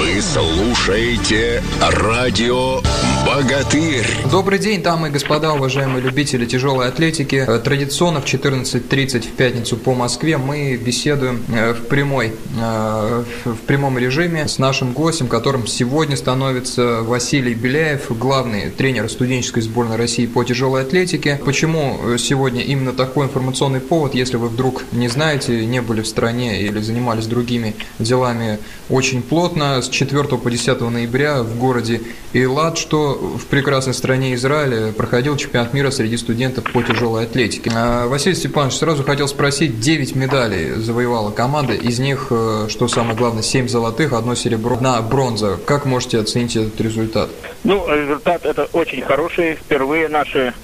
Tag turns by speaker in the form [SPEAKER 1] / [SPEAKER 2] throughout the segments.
[SPEAKER 1] Вы слушаете радио «Богатырь».
[SPEAKER 2] Добрый день, дамы и господа, уважаемые любители тяжелой атлетики. Э, Традиционно в 14.30 в пятницу по Москве мы беседуем э, в прямой, э, в прямом режиме с нашим гостем, которым сегодня становится Василий Беляев, главный тренер студенческой сборной России по тяжелой атлетике. Почему сегодня именно такой информационный повод, если вы вдруг не знаете, не были в стране или занимались другими делами очень плотно, с 4 по 10 ноября в городе Эйлат, что в прекрасной стране Израиля проходил чемпионат мира среди студентов по тяжелой атлетике. А, Василий Степанович, сразу хотел спросить, 9 медалей завоевала команда, из них, э, что самое главное, 7 золотых, одно серебро, одна бронза. Как можете оценить этот результат?
[SPEAKER 3] Ну, результат это очень хороший. Впервые наши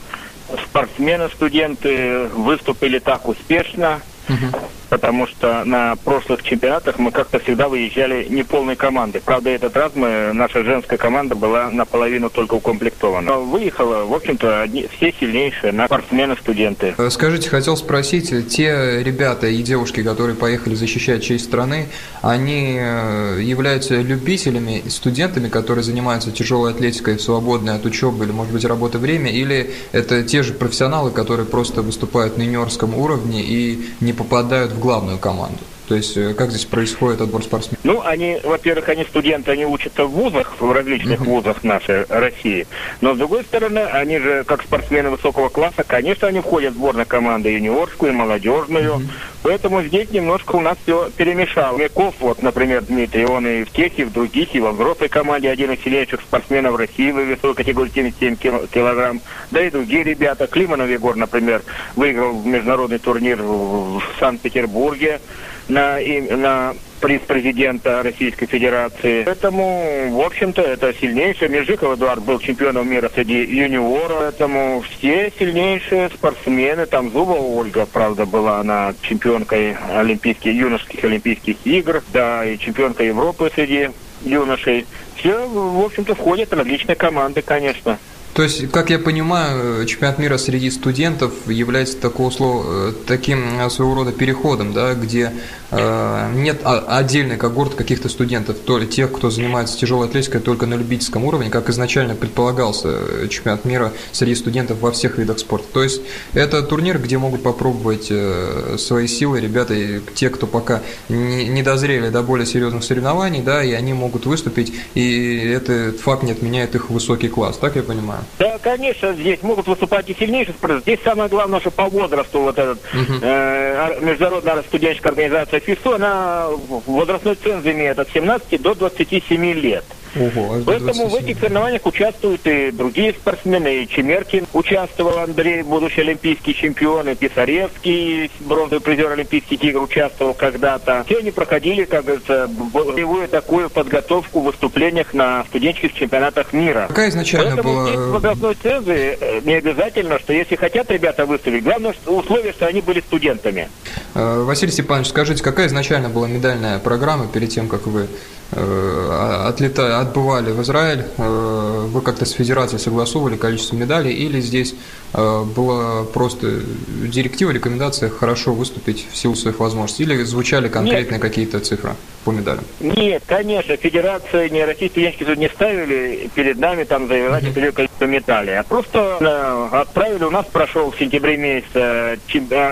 [SPEAKER 3] спортсмены, студенты выступили так успешно. Угу потому что на прошлых чемпионатах мы как-то всегда выезжали не полной командой. Правда, этот раз мы, наша женская команда была наполовину только укомплектована. Но выехала, в общем-то, одни, все сильнейшие на спортсмены-студенты.
[SPEAKER 2] Э, скажите, хотел спросить, те ребята и девушки, которые поехали защищать честь страны, они э, являются любителями, студентами, которые занимаются тяжелой атлетикой в свободное от учебы или, может быть, работы время, или это те же профессионалы, которые просто выступают на юниорском уровне и не попадают в главную команду? То есть э, как здесь происходит отбор спортсменов?
[SPEAKER 3] Ну, они, во-первых, они студенты, они учатся в вузах, в различных uh-huh. вузах нашей России. Но, с другой стороны, они же, как спортсмены высокого класса, конечно, они входят в сборную команду юниорскую, молодежную. Uh-huh. Поэтому здесь немножко у нас все перемешало. Мяков, вот, например, Дмитрий, он и в тех, и в других, и во взрослой команде один из сильнейших спортсменов России в весовой категории 77 килограмм. Да и другие ребята. Климанов Егор, например, выиграл международный турнир в Санкт-Петербурге на, на приз президента Российской Федерации. Поэтому, в общем-то, это сильнейший. Межиков Эдуард был чемпионом мира среди юниоров. Поэтому все сильнейшие спортсмены. Там Зубова Ольга, правда, была она чемпионкой олимпийских, юношеских олимпийских игр. Да, и чемпионка Европы среди юношей. Все, в общем-то, входят различные команды, конечно.
[SPEAKER 2] То есть, как я понимаю, чемпионат мира среди студентов является такого слова, таким э, своего рода переходом, да, где э, нет отдельной когорты каких-то студентов, то ли тех, кто занимается тяжелой атлетикой только на любительском уровне, как изначально предполагался э, чемпионат мира среди студентов во всех видах спорта. То есть, это турнир, где могут попробовать э, свои силы ребята, те, кто пока не, не дозрели до более серьезных соревнований, да, и они могут выступить, и этот факт не отменяет их высокий класс, так я понимаю?
[SPEAKER 3] Да, конечно, здесь могут выступать и сильнейшие спортсмены. Здесь самое главное, что по возрасту вот этот uh-huh. э, международная студенческая организация ФИСУ, она возрастной ценз имеет от 17 до 27 лет. Ого, Поэтому в этих соревнованиях участвуют и другие спортсмены. И Чемеркин участвовал, Андрей, будущий олимпийский чемпион, и Писаревский, бронзовый призер Олимпийских игр, участвовал когда-то. Все они проходили, как говорится, боевую такую подготовку в выступлениях на студенческих чемпионатах мира.
[SPEAKER 2] Какая изначально
[SPEAKER 3] Поэтому
[SPEAKER 2] была...
[SPEAKER 3] здесь в возрастной цензе э, не обязательно, что если хотят ребята выступить, главное условие, что они были студентами.
[SPEAKER 2] Э, Василий Степанович, скажите, какая изначально была медальная программа перед тем, как вы Э, отлета, отбывали в Израиль, э, вы как-то с федерацией согласовывали количество медалей, или здесь была просто директива, рекомендация хорошо выступить в силу своих возможностей, или звучали конкретные какие-то цифры по медалям?
[SPEAKER 3] Нет, конечно, федерация, не российские суд не ставили перед нами там заявлять mm-hmm. количество медалей, а просто отправили, у нас прошел в сентябре месяце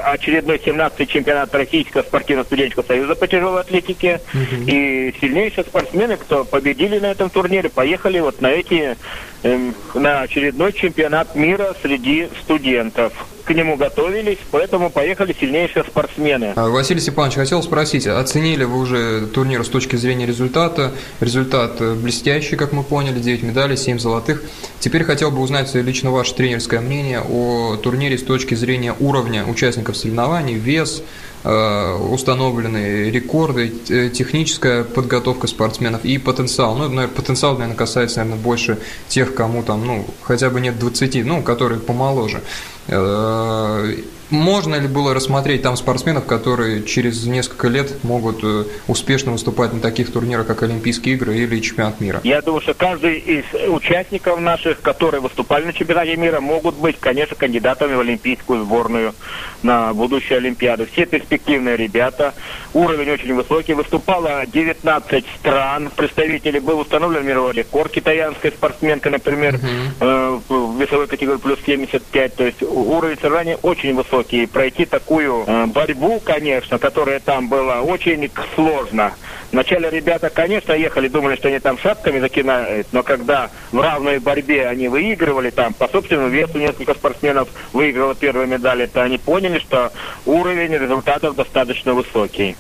[SPEAKER 3] очередной 17-й чемпионат Российского спортивно-студенческого союза по тяжелой атлетике, mm-hmm. и сильнейший спортсмены, кто победили на этом турнире, поехали вот на эти, э, на очередной чемпионат мира среди студентов. К нему готовились, поэтому поехали сильнейшие спортсмены.
[SPEAKER 2] А, Василий Степанович, хотел спросить, оценили вы уже турнир с точки зрения результата? Результат э, блестящий, как мы поняли, 9 медалей, 7 золотых. Теперь хотел бы узнать лично ваше тренерское мнение о турнире с точки зрения уровня участников соревнований, вес, Э, установлены рекорды, э, техническая подготовка спортсменов и потенциал. Ну, наверное, потенциал, наверное, касается, наверное, больше тех, кому там, ну, хотя бы нет 20, ну, которые помоложе. Э, Можно ли было рассмотреть там спортсменов, которые через несколько лет могут э, успешно выступать на таких турнирах, как Олимпийские игры или чемпионат мира?
[SPEAKER 3] Я думаю, что каждый из участников наших, которые выступали на чемпионате мира, могут быть, конечно, кандидатами в олимпийскую сборную на будущую Олимпиаду. Все перспективные ребята, уровень очень высокий. Выступало 19 стран, представители, был установлен мировой рекорд китаянской спортсменка, например, uh-huh. в весовой категории плюс 75. То есть уровень соревнований очень высокий. Пройти такую э, борьбу, конечно, которая там была, очень сложно. Вначале ребята, конечно, ехали, думали, что они там шапками закинают, но когда в равной борьбе они выигрывали там, по собственному весу несколько спортсменов выиграло первые медали, то они поняли, что уровень результатов достаточно высокий.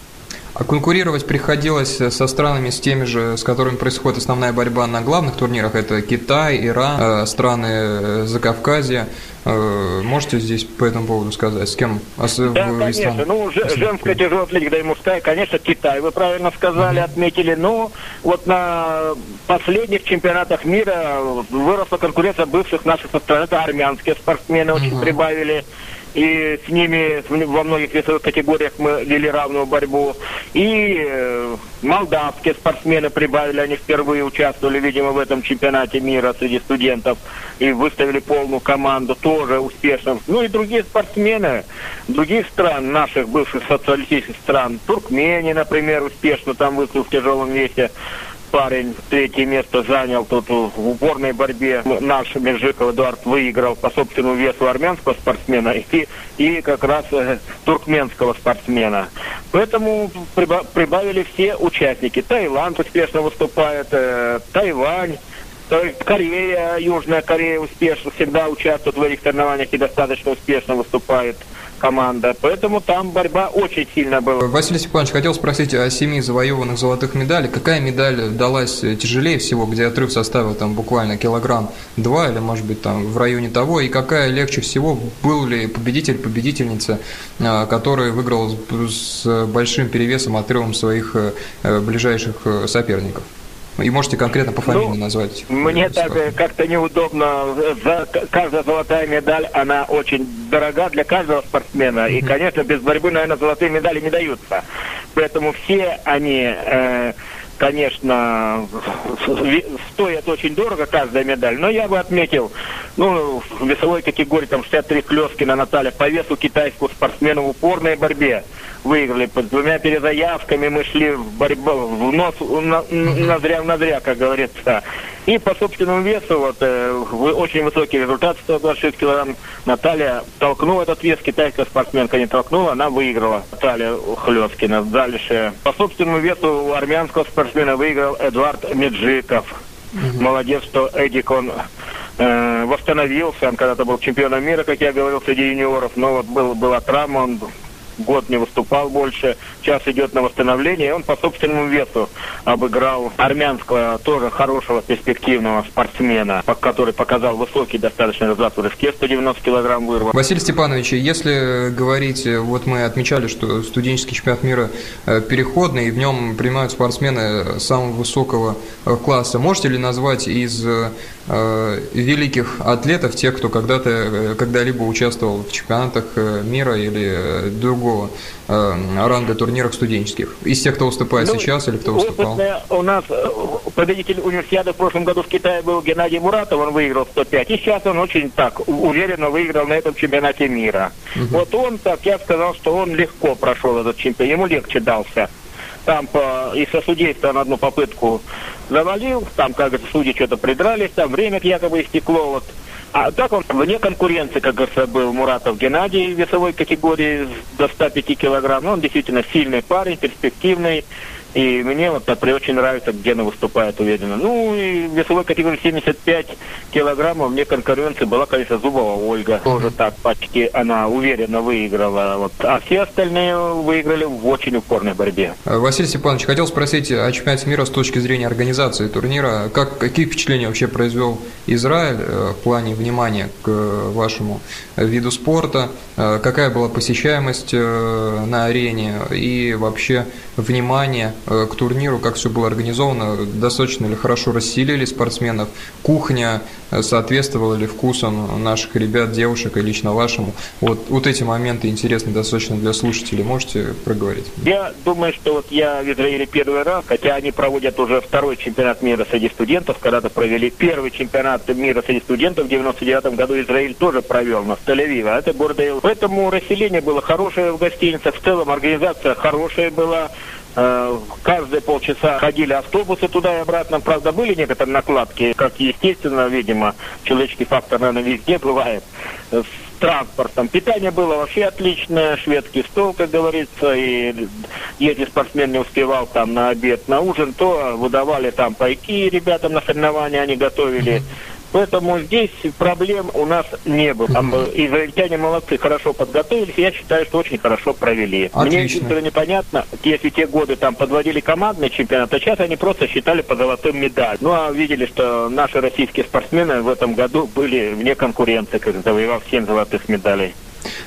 [SPEAKER 2] А конкурировать приходилось со странами с теми же, с которыми происходит основная борьба на главных турнирах. Это Китай, Иран, э, страны э, Закавказья. Э, можете здесь по этому поводу сказать, с кем?
[SPEAKER 3] Да, конечно. Ну, женская тяжелая атлетика, да и мужская, конечно, Китай, вы правильно сказали, mm-hmm. отметили. Но вот на последних чемпионатах мира выросла конкуренция бывших наших стран. Это армянские спортсмены mm-hmm. очень прибавили и с ними во многих весовых категориях мы вели равную борьбу. И э, молдавские спортсмены прибавили, они впервые участвовали, видимо, в этом чемпионате мира среди студентов и выставили полную команду, тоже успешно. Ну и другие спортсмены других стран, наших бывших социалистических стран, Туркмении, например, успешно там выступил в тяжелом весе парень третье место занял тут в упорной борьбе. Наш Межиков Эдуард выиграл по собственному весу армянского спортсмена и, и как раз э, туркменского спортсмена. Поэтому прибавили все участники. Таиланд успешно выступает, э, Тайвань. Корея, Южная Корея успешно всегда участвует в этих соревнованиях и достаточно успешно выступает команда. Поэтому там борьба очень сильно была.
[SPEAKER 2] Василий Степанович, хотел спросить о семи завоеванных золотых медалей. Какая медаль далась тяжелее всего, где отрыв составил там буквально килограмм два или, может быть, там в районе того? И какая легче всего? Был ли победитель, победительница, а, который выиграл с большим перевесом отрывом своих э, ближайших э, соперников? И можете конкретно по фамилии ну, назвать.
[SPEAKER 3] Мне так как-то неудобно. За, каждая золотая медаль, она очень дорога для каждого спортсмена. Mm-hmm. И, конечно, без борьбы, наверное, золотые медали не даются. Поэтому все они... Э, конечно, стоят очень дорого каждая медаль, но я бы отметил, ну, в весовой категории там 63 Клескина Наталья по весу китайского спортсмена в упорной борьбе выиграли. Под двумя перезаявками мы шли в борьбу, в нос, на, ноздря в ноздря, как говорится. И по собственному весу, вот, э, очень высокий результат, 126 килограмм. Наталья толкнула этот вес, китайская спортсменка не толкнула, она выиграла. Наталья Хлескина. Дальше. По собственному весу армянского спортсмена выиграл Эдуард Меджиков. Молодец, что Эдик, он э, восстановился. Он когда-то был чемпионом мира, как я говорил, среди юниоров, но вот был, была травма, он год не выступал больше, сейчас идет на восстановление, и он по собственному весу обыграл армянского тоже хорошего перспективного спортсмена, который показал высокий достаточно результат в рывке, 190 килограмм вырвал.
[SPEAKER 2] Василий Степанович, если говорить, вот мы отмечали, что студенческий чемпионат мира э, переходный, и в нем принимают спортсмены самого высокого э, класса, можете ли назвать из э, великих атлетов, тех, кто когда-то, когда-либо участвовал в чемпионатах мира или другого другого э, ранга турнирах студенческих? Из тех, кто выступает ну, сейчас или кто выступал?
[SPEAKER 3] У нас э, победитель универсиады в прошлом году в Китае был Геннадий Муратов, он выиграл 105. И сейчас он очень так уверенно выиграл на этом чемпионате мира. Угу. Вот он так, я сказал, что он легко прошел этот чемпионат, ему легче дался там по, из-за судейства на одну попытку завалил, там, как говорится, судьи что-то придрались, там время якобы истекло, вот а так он вне конкуренции, как говорится, был Муратов Геннадий в весовой категории до 105 килограмм. Ну, он действительно сильный парень, перспективный. И мне вот например, очень нравится, где она выступает уверенно. Ну, и весовой категории 75 килограммов мне конкуренция была, конечно, Зубова Ольга. Тоже так почти она уверенно выиграла. Вот. А все остальные выиграли в очень упорной борьбе.
[SPEAKER 2] Василий Степанович, хотел спросить о чемпионате мира с точки зрения организации турнира. Как, какие впечатления вообще произвел Израиль э, в плане внимания к вашему виду спорта? Э, какая была посещаемость э, на арене и вообще внимание к турниру, как все было организовано, достаточно ли хорошо расселили спортсменов, кухня соответствовала ли вкусам наших ребят, девушек и лично вашему. Вот, вот эти моменты интересны достаточно для слушателей. Можете проговорить?
[SPEAKER 3] Я думаю, что вот я в Израиле первый раз, хотя они проводят уже второй чемпионат мира среди студентов, когда-то провели первый чемпионат мира среди студентов в 99 году Израиль тоже провел на Тель-Авиве, а это Бордейл. Поэтому расселение было хорошее в гостиницах, в целом организация хорошая была, э, Каждые полчаса ходили автобусы туда и обратно. Правда, были некоторые накладки, как естественно, видимо, человеческий фактор, наверное, везде бывает с транспортом. Питание было вообще отличное, шведский стол, как говорится, и если спортсмен не успевал там на обед, на ужин, то выдавали там пайки ребятам на соревнования, они готовили. Mm-hmm Поэтому здесь проблем у нас не было. Израильтяне молодцы, хорошо подготовились. Я считаю, что очень хорошо провели. Отлично. Мне единственное непонятно, если те годы там подводили командный чемпионат, а сейчас они просто считали по золотым медаль. Ну а видели, что наши российские спортсмены в этом году были вне конкуренции, как завоевав 7 золотых медалей.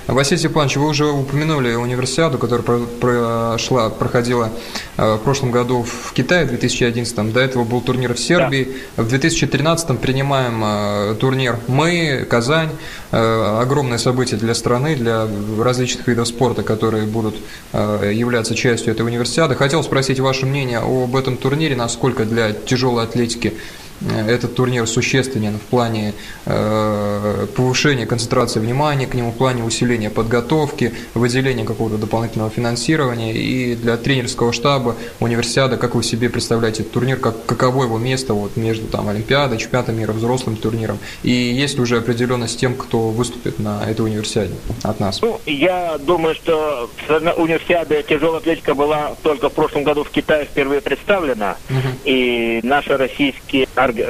[SPEAKER 2] Василий Степанович, вы уже упомянули универсиаду, которая прошла, проходила э, в прошлом году в Китае, в 2011. До этого был турнир в Сербии. Да. В 2013 принимаем э, турнир мы, Казань. Огромное событие для страны, для различных видов спорта, которые будут являться частью этой универсиады. Хотел спросить ваше мнение об этом турнире, насколько для тяжелой атлетики этот турнир существенен в плане э, повышения концентрации внимания к нему, в плане усиления подготовки, выделения какого-то дополнительного финансирования. И для тренерского штаба универсиада, как вы себе представляете этот турнир, как, каково его место вот, между там, Олимпиадой, чемпионатом мира, взрослым турниром? И есть ли уже определенность тем, кто выступит на этой универсиаде от нас?
[SPEAKER 3] Ну, я думаю, что универсиада тяжелая атлетика была только в прошлом году в Китае впервые представлена. Угу. И наши российские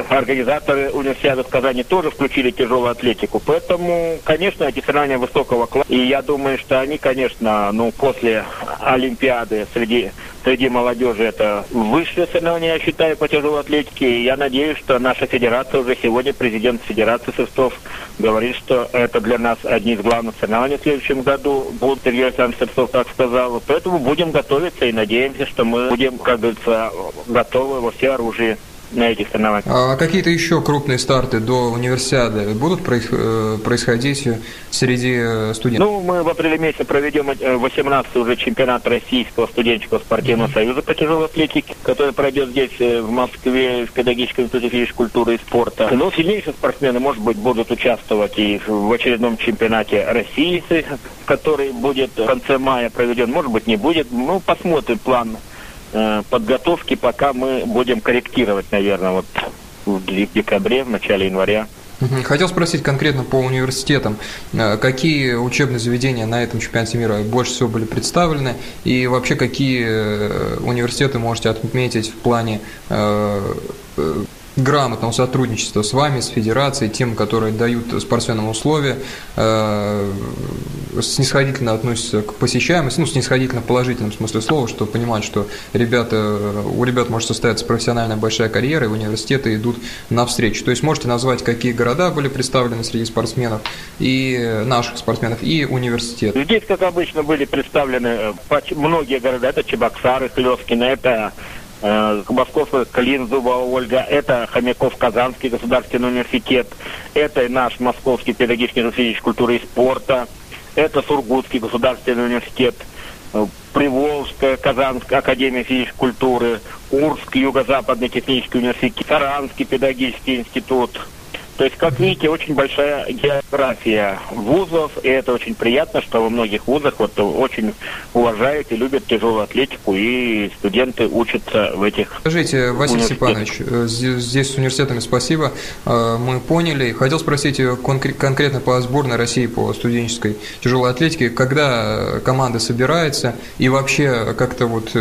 [SPEAKER 3] организаторы универсиады в Казани тоже включили тяжелую атлетику. Поэтому, конечно, эти соревнования высокого класса. И я думаю, что они, конечно, ну, после Олимпиады среди среди молодежи это высшее соревнование, я считаю, по тяжелой атлетике. И я надеюсь, что наша федерация уже сегодня, президент Федерации Сырцов, говорит, что это для нас одни из главных соревнований в следующем году. Будут Сергей Александрович Сырцов так сказал. Поэтому будем готовиться и надеемся, что мы будем, как говорится, готовы во все оружие на этих соревнованиях.
[SPEAKER 2] А какие-то еще крупные старты до универсиады будут э, происходить среди э, студентов?
[SPEAKER 3] Ну, мы в апреле месяце проведем 18 э, уже чемпионат Российского студенческого спортивного mm-hmm. союза по тяжелой атлетике, который пройдет здесь, в Москве, в педагогическом институте физической культуры и спорта. Но сильнейшие спортсмены, может быть, будут участвовать и в очередном чемпионате России, который будет в конце мая проведен, может быть, не будет. Ну, посмотрим план Э, подготовки пока мы будем корректировать, наверное, вот в декабре, в начале января.
[SPEAKER 2] Хотел спросить конкретно по университетам, э, какие учебные заведения на этом чемпионате мира больше всего были представлены, и вообще какие э, университеты можете отметить в плане грамотного сотрудничества с вами, с федерацией, тем, которые дают спортсменам условия, э, снисходительно относятся к посещаемости, ну, снисходительно в положительном смысле слова, что понимают, что ребята, у ребят может состояться профессиональная большая карьера, и университеты идут навстречу. То есть можете назвать, какие города были представлены среди спортсменов, и наших спортсменов, и университет.
[SPEAKER 3] Здесь, как обычно, были представлены э, многие города, это Чебоксары, Хлёвкино, это Э, Московская Клинзуба Ольга, это Хомяков Казанский государственный университет, это наш Московский педагогический университет культуры и спорта, это Сургутский государственный университет, э, Приволжская Казанская академия физической культуры, Урск, Юго-Западный технический университет, Саранский педагогический институт, то есть, как видите, очень большая география вузов, и это очень приятно, что во многих вузах вот очень уважают и любят тяжелую атлетику, и студенты учатся в этих
[SPEAKER 2] Скажите, Василий Степанович, э, здесь с университетами спасибо, э, мы поняли. Хотел спросить э, конкретно по сборной России по студенческой тяжелой атлетике, когда команда собирается, и вообще как-то вот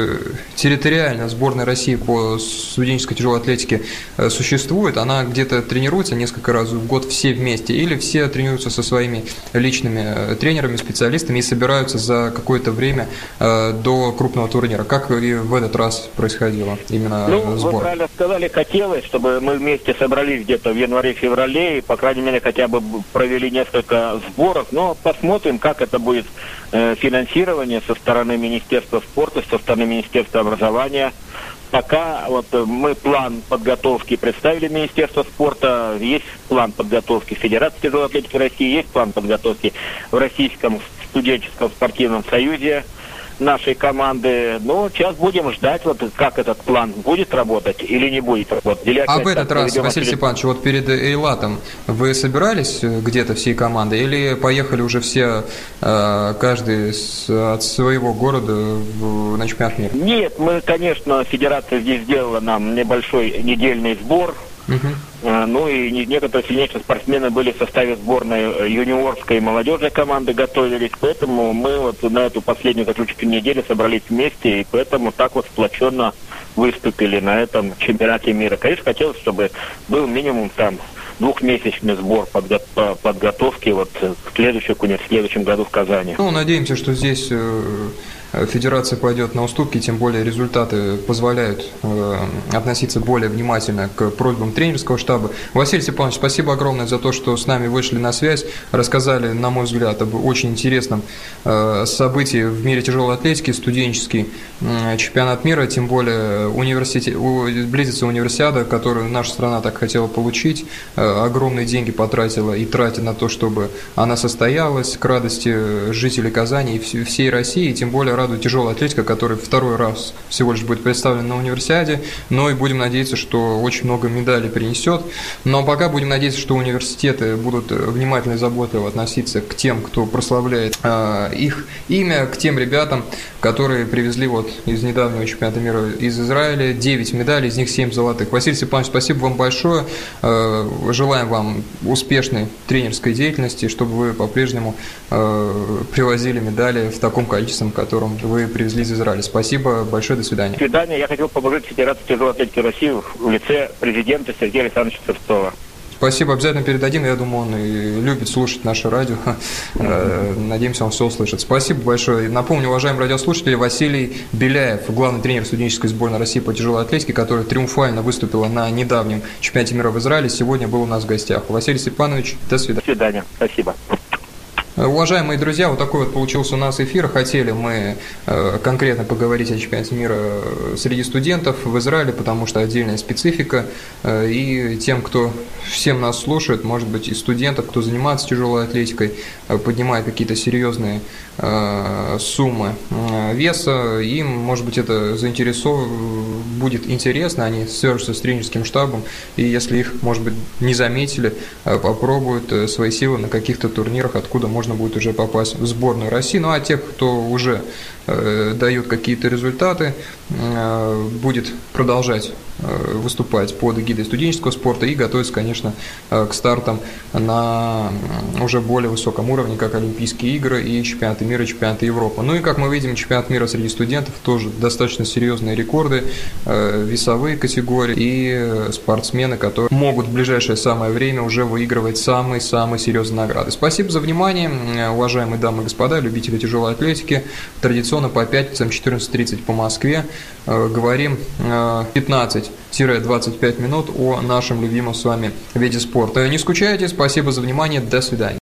[SPEAKER 2] территориально сборная России по студенческой тяжелой атлетике существует, она где-то тренируется несколько несколько раз в год все вместе, или все тренируются со своими личными э, тренерами, специалистами и собираются за какое-то время э, до крупного турнира. Как и в этот раз происходило именно
[SPEAKER 3] ну,
[SPEAKER 2] сбор?
[SPEAKER 3] Вы правильно сказали, хотелось, чтобы мы вместе собрались где-то в январе-феврале и, по крайней мере, хотя бы провели несколько сборов, но посмотрим, как это будет э, финансирование со стороны Министерства спорта, со стороны Министерства образования. Пока вот э, мы план подготовки представили Министерство спорта, есть план подготовки Федерации тяжелой атлетики России, есть план подготовки в Российском студенческом спортивном союзе нашей команды. Ну, сейчас будем ждать, вот как этот план будет работать или не будет работать. Или
[SPEAKER 2] а в этот раз, Василий Степанович, вот перед Эйлатом вы собирались где-то всей командой или поехали уже все, э, каждый от своего города на чемпионат мира?
[SPEAKER 3] Нет, мы, конечно, федерация здесь сделала нам небольшой недельный сбор, Uh-huh. Ну и некоторые сильнейшие спортсмены были в составе сборной юниорской и молодежной команды, готовились. Поэтому мы вот на эту последнюю заключительную неделю собрались вместе, и поэтому так вот сплоченно выступили на этом чемпионате мира. Конечно, хотелось, чтобы был минимум там двухмесячный сбор подго- подготовки вот к следующему, в следующем году в Казани.
[SPEAKER 2] Ну, надеемся, что здесь э, федерация пойдет на уступки, тем более результаты позволяют э, относиться более внимательно к просьбам тренерского штаба. Василий Степанович, спасибо огромное за то, что с нами вышли на связь, рассказали, на мой взгляд, об очень интересном э, событии в мире тяжелой атлетики, студенческий чемпионат мира, тем более университет, близится универсиада, которую наша страна так хотела получить, э, огромные деньги потратила и тратит на то, чтобы она состоялась к радости жителей Казани и всей России, тем более радует тяжелая атлетика, которая второй раз всего лишь будет представлена на универсиаде, но и будем надеяться, что очень много медалей принесет. Но пока будем надеяться, что университеты будут внимательно и заботливо относиться к тем, кто прославляет э, их имя, к тем ребятам, которые привезли вот из недавнего чемпионата мира из Израиля 9 медалей, из них 7 золотых. Василий Степанович, спасибо вам большое. Э, желаем вам успешной тренерской деятельности, чтобы вы по-прежнему э, привозили медали в таком количестве, которое которым вы привезли из Израиля. Спасибо большое, до свидания.
[SPEAKER 3] До свидания. Я хотел поблагодарить Федерацию тяжелой атлетики России в лице президента Сергея Александровича Сырцова.
[SPEAKER 2] Спасибо, обязательно передадим. Я думаю, он и любит слушать наше радио. Э, надеемся, он все услышит. Спасибо большое. Напомню, уважаемые радиослушатели, Василий Беляев, главный тренер студенческой сборной России по тяжелой атлетике, которая триумфально выступила на недавнем чемпионате мира в Израиле, сегодня был у нас в гостях. Василий Степанович, до свидания.
[SPEAKER 3] До свидания. Спасибо.
[SPEAKER 2] Уважаемые друзья, вот такой вот получился у нас эфир. Хотели мы э, конкретно поговорить о чемпионате мира э, среди студентов в Израиле, потому что отдельная специфика. Э, и тем, кто всем нас слушает, может быть, и студентов, кто занимается тяжелой атлетикой, поднимает какие-то серьезные суммы веса, им, может быть, это заинтересов... будет интересно, они свяжутся с тренерским штабом, и если их, может быть, не заметили, попробуют свои силы на каких-то турнирах, откуда можно можно будет уже попасть в сборную России. Ну а тех, кто уже э, дают какие-то результаты, э, будет продолжать э, выступать под эгидой студенческого спорта и готовиться, конечно, к стартам на уже более высоком уровне, как Олимпийские игры и чемпионаты мира, и чемпионаты Европы. Ну и, как мы видим, чемпионат мира среди студентов тоже достаточно серьезные рекорды, весовые категории и спортсмены, которые могут в ближайшее самое время уже выигрывать самые-самые серьезные награды. Спасибо за внимание. Уважаемые дамы и господа, любители тяжелой атлетики, традиционно по пятницам 14.30 по Москве э, говорим 15-25 э, минут о нашем любимом с вами виде спорта. Не скучайте, спасибо за внимание, до свидания.